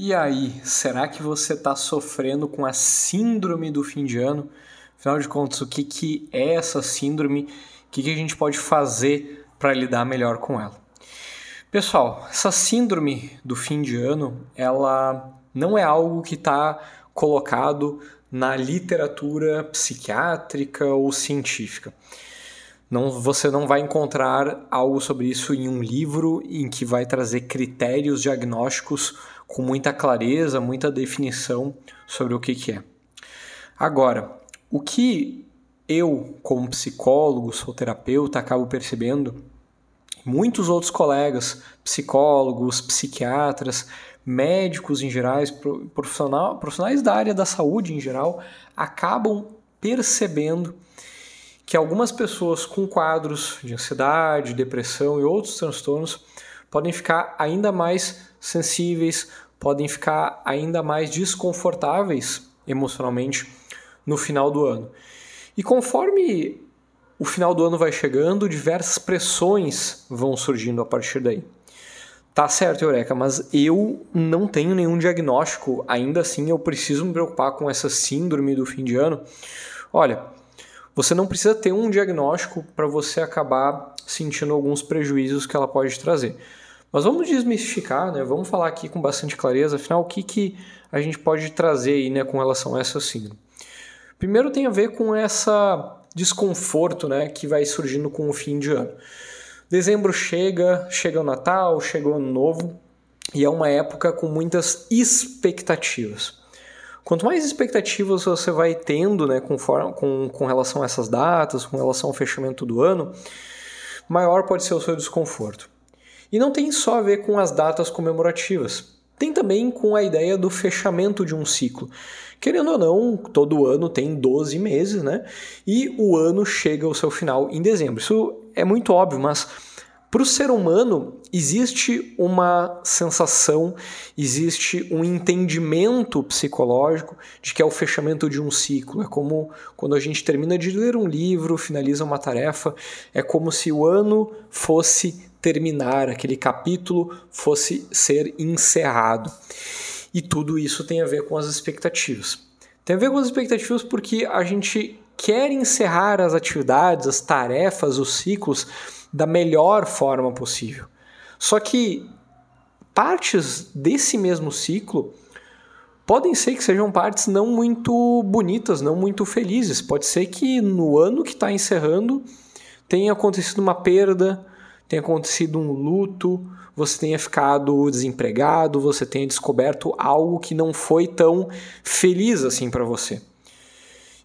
E aí, será que você está sofrendo com a síndrome do fim de ano? Afinal de contas, o que, que é essa síndrome? O que, que a gente pode fazer para lidar melhor com ela? Pessoal, essa síndrome do fim de ano, ela não é algo que está colocado na literatura psiquiátrica ou científica. Não, você não vai encontrar algo sobre isso em um livro em que vai trazer critérios diagnósticos com muita clareza, muita definição sobre o que, que é. Agora, o que eu, como psicólogo, sou terapeuta, acabo percebendo, muitos outros colegas, psicólogos, psiquiatras, médicos em geral, profissional, profissionais da área da saúde em geral, acabam percebendo que algumas pessoas com quadros de ansiedade, depressão e outros transtornos podem ficar ainda mais sensíveis, podem ficar ainda mais desconfortáveis emocionalmente no final do ano. E conforme o final do ano vai chegando, diversas pressões vão surgindo a partir daí. Tá certo, Eureka, mas eu não tenho nenhum diagnóstico, ainda assim eu preciso me preocupar com essa síndrome do fim de ano. Olha, você não precisa ter um diagnóstico para você acabar sentindo alguns prejuízos que ela pode trazer. Mas vamos desmistificar, né? Vamos falar aqui com bastante clareza, afinal, o que, que a gente pode trazer aí, né, com relação a essa síndrome. Primeiro tem a ver com essa desconforto, né, que vai surgindo com o fim de ano. Dezembro chega, chega o Natal, chega o Ano Novo, e é uma época com muitas expectativas. Quanto mais expectativas você vai tendo né, com, com, com relação a essas datas, com relação ao fechamento do ano, maior pode ser o seu desconforto. E não tem só a ver com as datas comemorativas, tem também com a ideia do fechamento de um ciclo. Querendo ou não, todo ano tem 12 meses, né? E o ano chega ao seu final em dezembro. Isso é muito óbvio, mas para o ser humano existe uma sensação, existe um entendimento psicológico de que é o fechamento de um ciclo. É como quando a gente termina de ler um livro, finaliza uma tarefa, é como se o ano fosse terminar, aquele capítulo fosse ser encerrado. E tudo isso tem a ver com as expectativas. Tem a ver com as expectativas porque a gente quer encerrar as atividades, as tarefas, os ciclos da melhor forma possível. Só que partes desse mesmo ciclo podem ser que sejam partes não muito bonitas, não muito felizes. Pode ser que no ano que está encerrando tenha acontecido uma perda, tenha acontecido um luto, você tenha ficado desempregado, você tenha descoberto algo que não foi tão feliz assim para você.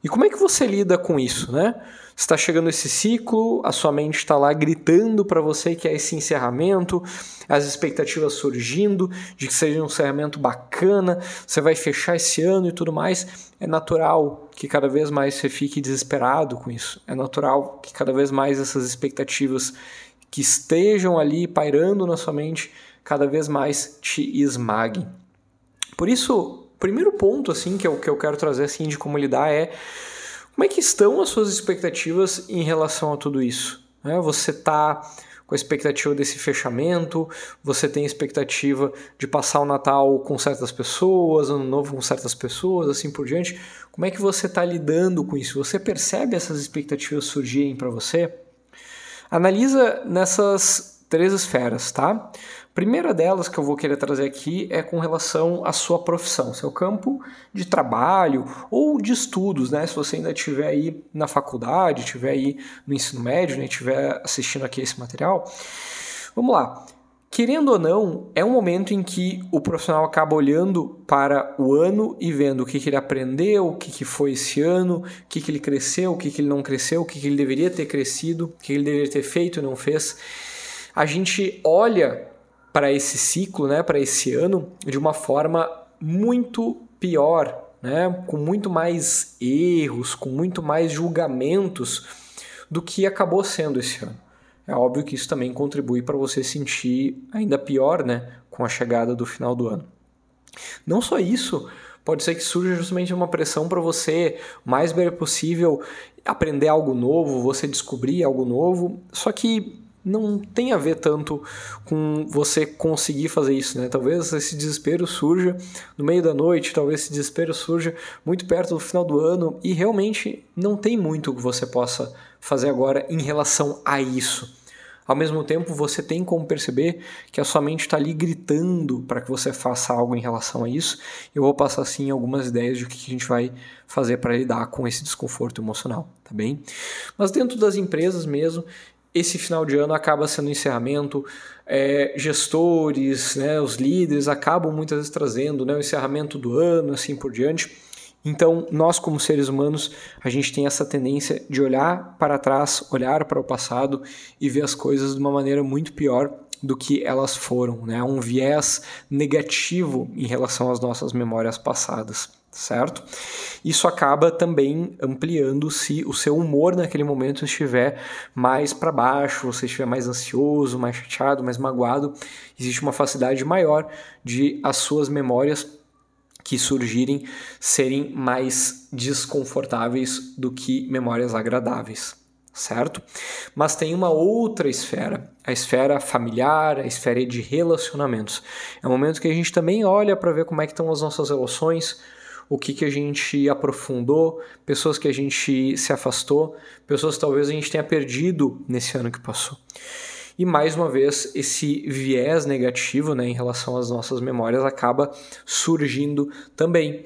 E como é que você lida com isso, né? Está chegando esse ciclo, a sua mente está lá gritando para você que é esse encerramento, as expectativas surgindo de que seja um encerramento bacana, você vai fechar esse ano e tudo mais. É natural que cada vez mais você fique desesperado com isso. É natural que cada vez mais essas expectativas que estejam ali pairando na sua mente cada vez mais te esmaguem. Por isso, o primeiro ponto assim que eu, que eu quero trazer assim de como lidar é como é que estão as suas expectativas em relação a tudo isso? Né? Você está com a expectativa desse fechamento, você tem expectativa de passar o Natal com certas pessoas, Ano Novo com certas pessoas, assim por diante. Como é que você está lidando com isso? Você percebe essas expectativas surgirem para você? Analisa nessas três esferas, tá? Primeira delas que eu vou querer trazer aqui é com relação à sua profissão, seu campo de trabalho ou de estudos, né? Se você ainda estiver aí na faculdade, estiver aí no ensino médio, né? estiver assistindo aqui esse material. Vamos lá. Querendo ou não, é um momento em que o profissional acaba olhando para o ano e vendo o que, que ele aprendeu, o que, que foi esse ano, o que, que ele cresceu, o que, que ele não cresceu, o que, que ele deveria ter crescido, o que ele deveria ter feito e não fez. A gente olha para esse ciclo, né, para esse ano, de uma forma muito pior, né, com muito mais erros, com muito mais julgamentos do que acabou sendo esse ano. É óbvio que isso também contribui para você sentir ainda pior, né, com a chegada do final do ano. Não só isso, pode ser que surja justamente uma pressão para você, o mais breve possível, aprender algo novo, você descobrir algo novo. Só que não tem a ver tanto com você conseguir fazer isso, né? Talvez esse desespero surja no meio da noite, talvez esse desespero surja muito perto do final do ano e realmente não tem muito que você possa fazer agora em relação a isso. Ao mesmo tempo, você tem como perceber que a sua mente está ali gritando para que você faça algo em relação a isso. Eu vou passar assim algumas ideias de o que a gente vai fazer para lidar com esse desconforto emocional, tá bem? Mas dentro das empresas mesmo, esse final de ano acaba sendo encerramento, é, gestores, né, os líderes acabam muitas vezes trazendo né, o encerramento do ano, assim por diante. Então, nós como seres humanos, a gente tem essa tendência de olhar para trás, olhar para o passado e ver as coisas de uma maneira muito pior do que elas foram, né? Um viés negativo em relação às nossas memórias passadas certo? Isso acaba também ampliando se o seu humor naquele momento estiver mais para baixo, você estiver mais ansioso, mais chateado, mais magoado, existe uma facilidade maior de as suas memórias que surgirem serem mais desconfortáveis do que memórias agradáveis, certo? Mas tem uma outra esfera, a esfera familiar, a esfera de relacionamentos. É um momento que a gente também olha para ver como é que estão as nossas relações, o que, que a gente aprofundou, pessoas que a gente se afastou, pessoas que talvez a gente tenha perdido nesse ano que passou. E mais uma vez, esse viés negativo né, em relação às nossas memórias acaba surgindo também.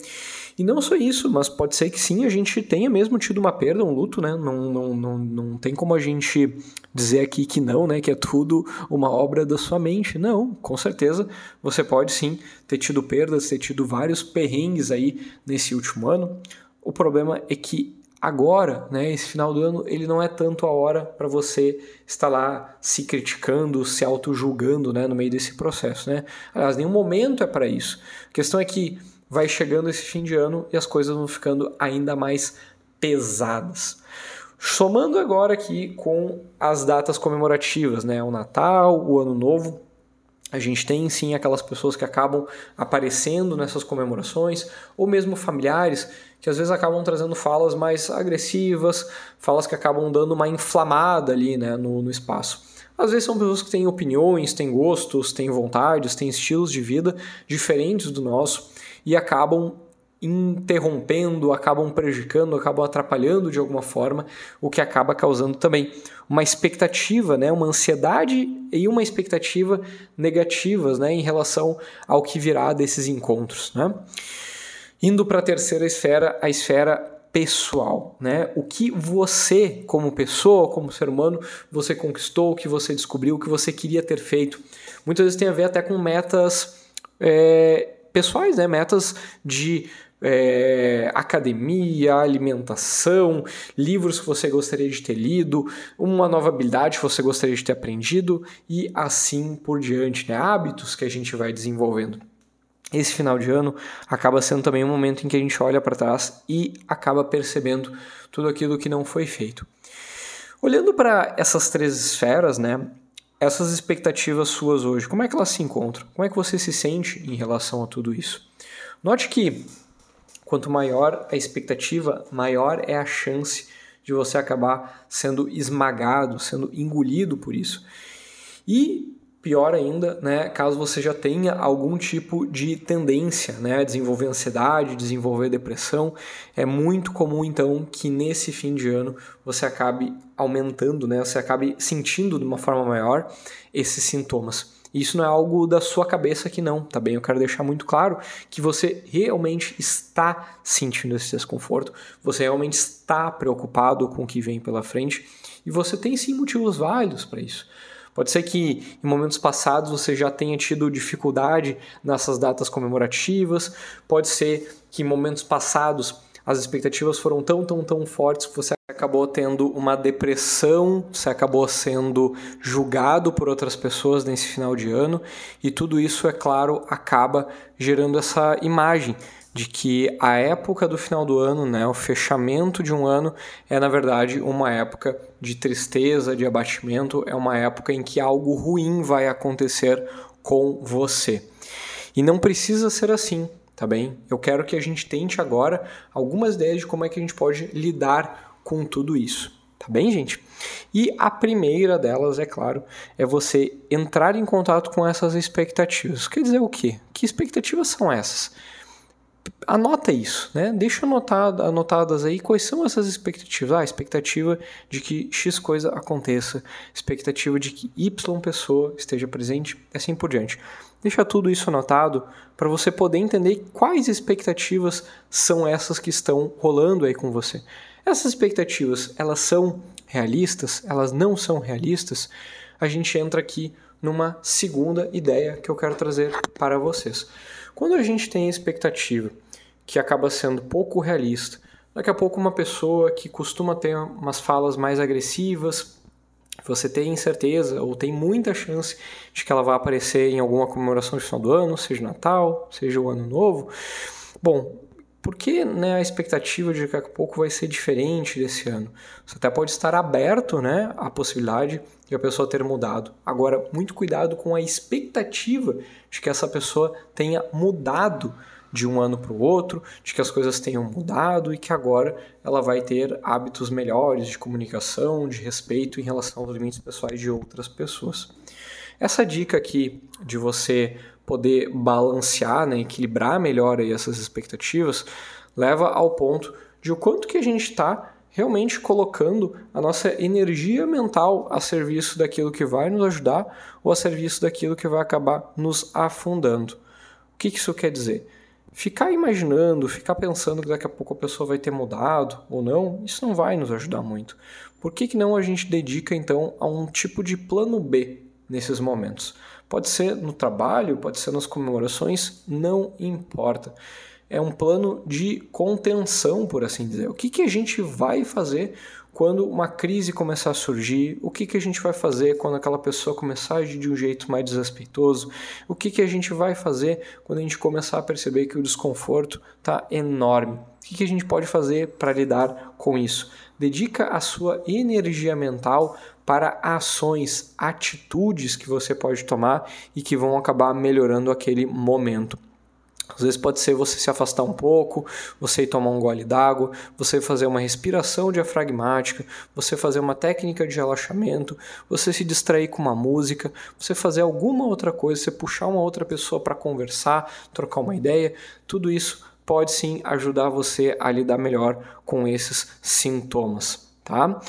E não só isso, mas pode ser que sim, a gente tenha mesmo tido uma perda, um luto, né? Não, não, não, não tem como a gente dizer aqui que não, né? Que é tudo uma obra da sua mente. Não, com certeza você pode sim ter tido perdas, ter tido vários perrengues aí nesse último ano. O problema é que agora, né, esse final do ano, ele não é tanto a hora para você estar lá se criticando, se auto-julgando né, no meio desse processo. Né? Aliás, nenhum momento é para isso. A questão é que vai chegando esse fim de ano e as coisas vão ficando ainda mais pesadas. Somando agora aqui com as datas comemorativas, né? O Natal, o Ano Novo, a gente tem sim aquelas pessoas que acabam aparecendo nessas comemorações, ou mesmo familiares que às vezes acabam trazendo falas mais agressivas, falas que acabam dando uma inflamada ali né, no, no espaço. Às vezes são pessoas que têm opiniões, têm gostos, têm vontades, têm estilos de vida diferentes do nosso e acabam interrompendo, acabam prejudicando, acabam atrapalhando de alguma forma, o que acaba causando também uma expectativa, né, uma ansiedade e uma expectativa negativas né, em relação ao que virá desses encontros. Né? Indo para a terceira esfera, a esfera pessoal, né? O que você, como pessoa, como ser humano, você conquistou, o que você descobriu, o que você queria ter feito. Muitas vezes tem a ver até com metas é, pessoais, né? Metas de é, academia, alimentação, livros que você gostaria de ter lido, uma nova habilidade que você gostaria de ter aprendido e assim por diante, né? hábitos que a gente vai desenvolvendo. Esse final de ano acaba sendo também um momento em que a gente olha para trás e acaba percebendo tudo aquilo que não foi feito. Olhando para essas três esferas, né, essas expectativas suas hoje, como é que elas se encontram? Como é que você se sente em relação a tudo isso? Note que quanto maior a expectativa, maior é a chance de você acabar sendo esmagado, sendo engolido por isso. E pior ainda, né, caso você já tenha algum tipo de tendência né, desenvolver ansiedade, desenvolver depressão, é muito comum então que nesse fim de ano você acabe aumentando, né, você acabe sentindo de uma forma maior esses sintomas. Isso não é algo da sua cabeça que não, tá bem? Eu quero deixar muito claro que você realmente está sentindo esse desconforto, você realmente está preocupado com o que vem pela frente e você tem sim motivos válidos para isso. Pode ser que em momentos passados você já tenha tido dificuldade nessas datas comemorativas, pode ser que em momentos passados as expectativas foram tão, tão, tão fortes que você acabou tendo uma depressão, você acabou sendo julgado por outras pessoas nesse final de ano, e tudo isso, é claro, acaba gerando essa imagem de que a época do final do ano, né, o fechamento de um ano, é na verdade uma época de tristeza, de abatimento, é uma época em que algo ruim vai acontecer com você. E não precisa ser assim, tá bem? Eu quero que a gente tente agora algumas ideias de como é que a gente pode lidar com tudo isso, tá bem, gente? E a primeira delas, é claro, é você entrar em contato com essas expectativas. Quer dizer o quê? Que expectativas são essas? Anota isso, né? Deixa anotado, anotadas aí quais são essas expectativas. Ah, expectativa de que X coisa aconteça, expectativa de que Y pessoa esteja presente, assim por diante. Deixa tudo isso anotado para você poder entender quais expectativas são essas que estão rolando aí com você. Essas expectativas, elas são realistas? Elas não são realistas? A gente entra aqui numa segunda ideia que eu quero trazer para vocês. Quando a gente tem expectativa que acaba sendo pouco realista, daqui a pouco uma pessoa que costuma ter umas falas mais agressivas, você tem certeza ou tem muita chance de que ela vai aparecer em alguma comemoração de final do ano, seja Natal, seja o Ano Novo. Bom, porque né, a expectativa de que daqui a pouco vai ser diferente desse ano. Você até pode estar aberto né, à possibilidade de a pessoa ter mudado. Agora, muito cuidado com a expectativa de que essa pessoa tenha mudado de um ano para o outro, de que as coisas tenham mudado e que agora ela vai ter hábitos melhores de comunicação, de respeito em relação aos limites pessoais de outras pessoas. Essa dica aqui de você poder balancear, né, equilibrar melhor essas expectativas, leva ao ponto de o quanto que a gente está realmente colocando a nossa energia mental a serviço daquilo que vai nos ajudar ou a serviço daquilo que vai acabar nos afundando. O que, que isso quer dizer? Ficar imaginando, ficar pensando que daqui a pouco a pessoa vai ter mudado ou não, isso não vai nos ajudar muito. Por que, que não a gente dedica então a um tipo de plano B nesses momentos? Pode ser no trabalho, pode ser nas comemorações, não importa. É um plano de contenção, por assim dizer. O que, que a gente vai fazer quando uma crise começar a surgir? O que, que a gente vai fazer quando aquela pessoa começar a agir de um jeito mais desrespeitoso? O que, que a gente vai fazer quando a gente começar a perceber que o desconforto está enorme? O que, que a gente pode fazer para lidar com isso? Dedica a sua energia mental para ações, atitudes que você pode tomar e que vão acabar melhorando aquele momento. Às vezes pode ser você se afastar um pouco, você ir tomar um gole d'água, você fazer uma respiração diafragmática, você fazer uma técnica de relaxamento, você se distrair com uma música, você fazer alguma outra coisa, você puxar uma outra pessoa para conversar, trocar uma ideia, tudo isso pode sim ajudar você a lidar melhor com esses sintomas. Tá?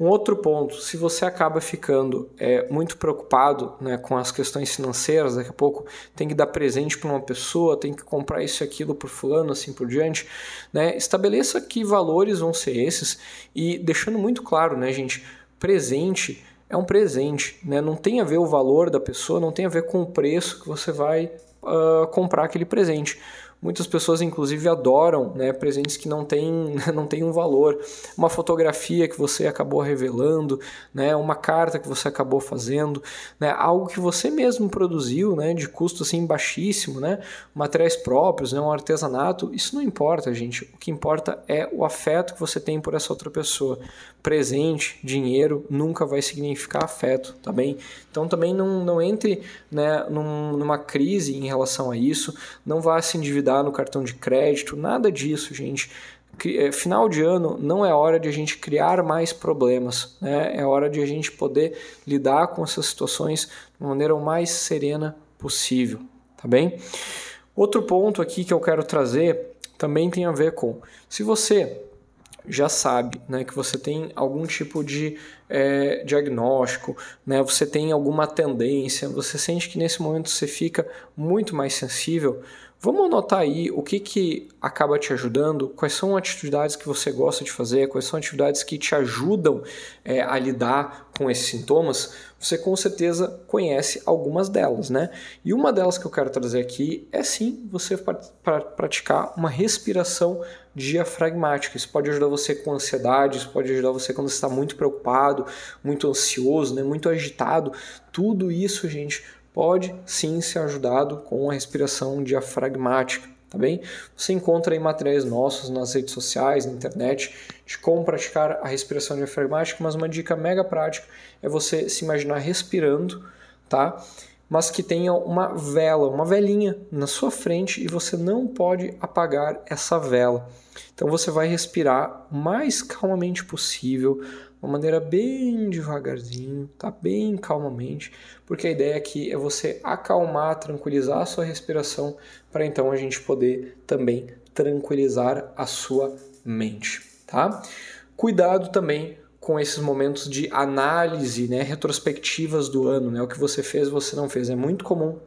Um outro ponto, se você acaba ficando é, muito preocupado né, com as questões financeiras, daqui a pouco tem que dar presente para uma pessoa, tem que comprar isso e aquilo por fulano, assim por diante, né, estabeleça que valores vão ser esses e deixando muito claro, né, gente, presente é um presente, né, não tem a ver o valor da pessoa, não tem a ver com o preço que você vai uh, comprar aquele presente. Muitas pessoas, inclusive, adoram né, presentes que não têm, não têm um valor. Uma fotografia que você acabou revelando, né, uma carta que você acabou fazendo, né, algo que você mesmo produziu, né, de custo assim, baixíssimo, né, materiais próprios, né, um artesanato. Isso não importa, gente. O que importa é o afeto que você tem por essa outra pessoa. Presente, dinheiro, nunca vai significar afeto, tá bem? Então também não, não entre né, num, numa crise em relação a isso, não vá se endividar no cartão de crédito, nada disso, gente. É, final de ano não é hora de a gente criar mais problemas, né? é hora de a gente poder lidar com essas situações de maneira o mais serena possível, tá bem? Outro ponto aqui que eu quero trazer também tem a ver com se você já sabe né, que você tem algum tipo de é, diagnóstico, né, você tem alguma tendência, você sente que nesse momento você fica muito mais sensível, Vamos anotar aí o que, que acaba te ajudando, quais são atividades que você gosta de fazer, quais são atividades que te ajudam é, a lidar com esses sintomas. Você com certeza conhece algumas delas, né? E uma delas que eu quero trazer aqui é sim você praticar uma respiração diafragmática. Isso pode ajudar você com ansiedade, isso pode ajudar você quando você está muito preocupado, muito ansioso, né? muito agitado. Tudo isso, gente, pode sim ser ajudado com a respiração diafragmática, tá bem? Você encontra aí materiais nossos nas redes sociais, na internet, de como praticar a respiração diafragmática, mas uma dica mega prática é você se imaginar respirando, tá? Mas que tenha uma vela, uma velinha na sua frente e você não pode apagar essa vela. Então você vai respirar o mais calmamente possível, uma maneira bem devagarzinho, tá? Bem calmamente, porque a ideia aqui é você acalmar, tranquilizar a sua respiração para então a gente poder também tranquilizar a sua mente, tá? Cuidado também com esses momentos de análise, né, retrospectivas do ano, né, o que você fez, você não fez. É muito comum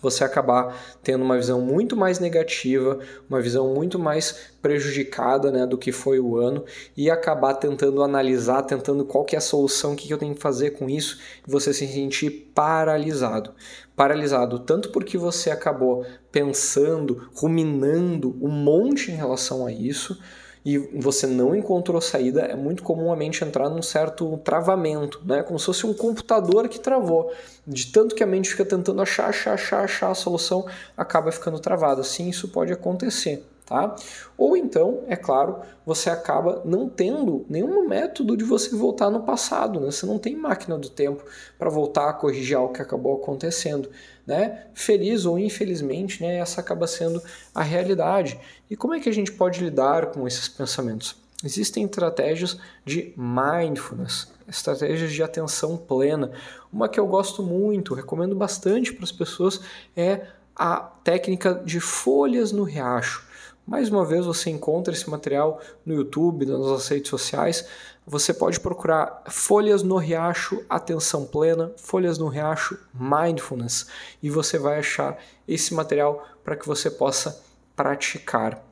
você acabar tendo uma visão muito mais negativa, uma visão muito mais prejudicada né, do que foi o ano e acabar tentando analisar, tentando qual que é a solução, o que eu tenho que fazer com isso, e você se sentir paralisado. Paralisado tanto porque você acabou pensando, ruminando um monte em relação a isso, e você não encontrou saída, é muito comum a mente entrar num certo travamento, né? como se fosse um computador que travou. De tanto que a mente fica tentando achar, achar, achar, achar a solução, acaba ficando travada. Sim, isso pode acontecer tá? Ou então, é claro, você acaba não tendo nenhum método de você voltar no passado, né? Você não tem máquina do tempo para voltar a corrigir algo que acabou acontecendo, né? Feliz ou infelizmente, né? Essa acaba sendo a realidade. E como é que a gente pode lidar com esses pensamentos? Existem estratégias de mindfulness, estratégias de atenção plena. Uma que eu gosto muito, recomendo bastante para as pessoas é a técnica de folhas no riacho. Mais uma vez você encontra esse material no YouTube, nas nossas redes sociais. Você pode procurar Folhas no Riacho Atenção Plena, Folhas no Riacho Mindfulness e você vai achar esse material para que você possa praticar.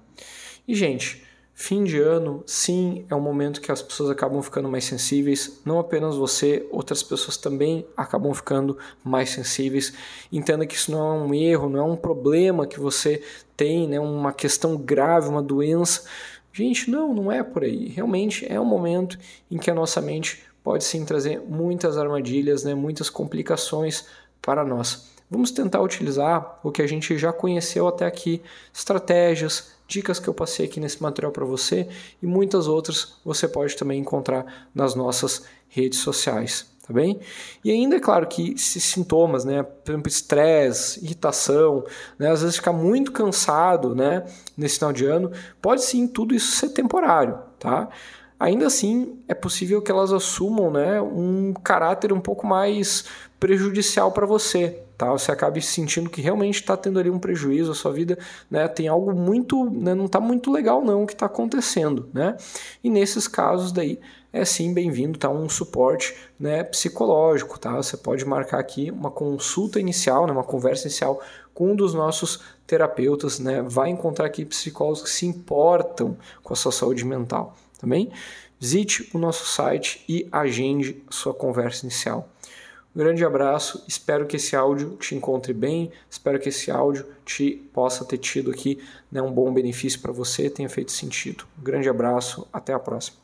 E gente, Fim de ano, sim, é um momento que as pessoas acabam ficando mais sensíveis. Não apenas você, outras pessoas também acabam ficando mais sensíveis. Entenda que isso não é um erro, não é um problema que você tem, né, uma questão grave, uma doença. Gente, não, não é por aí. Realmente é um momento em que a nossa mente pode sim trazer muitas armadilhas, né, muitas complicações para nós. Vamos tentar utilizar o que a gente já conheceu até aqui, estratégias, dicas que eu passei aqui nesse material para você e muitas outras você pode também encontrar nas nossas redes sociais, tá bem? E ainda é claro que esses sintomas, né, por exemplo, estresse, irritação, né, às vezes ficar muito cansado, né, nesse final de ano, pode sim tudo isso ser temporário, tá? Ainda assim, é possível que elas assumam, né, um caráter um pouco mais prejudicial para você, tá? Você acabe sentindo que realmente está tendo ali um prejuízo, a sua vida né, tem algo muito, né, não está muito legal não o que está acontecendo, né? E nesses casos daí é sim bem-vindo, tá? Um suporte né, psicológico, tá? Você pode marcar aqui uma consulta inicial, né, uma conversa inicial com um dos nossos terapeutas, né? Vai encontrar aqui psicólogos que se importam com a sua saúde mental, também. Tá Visite o nosso site e agende sua conversa inicial. Grande abraço, espero que esse áudio te encontre bem, espero que esse áudio te possa ter tido aqui né, um bom benefício para você, tenha feito sentido. Grande abraço, até a próxima.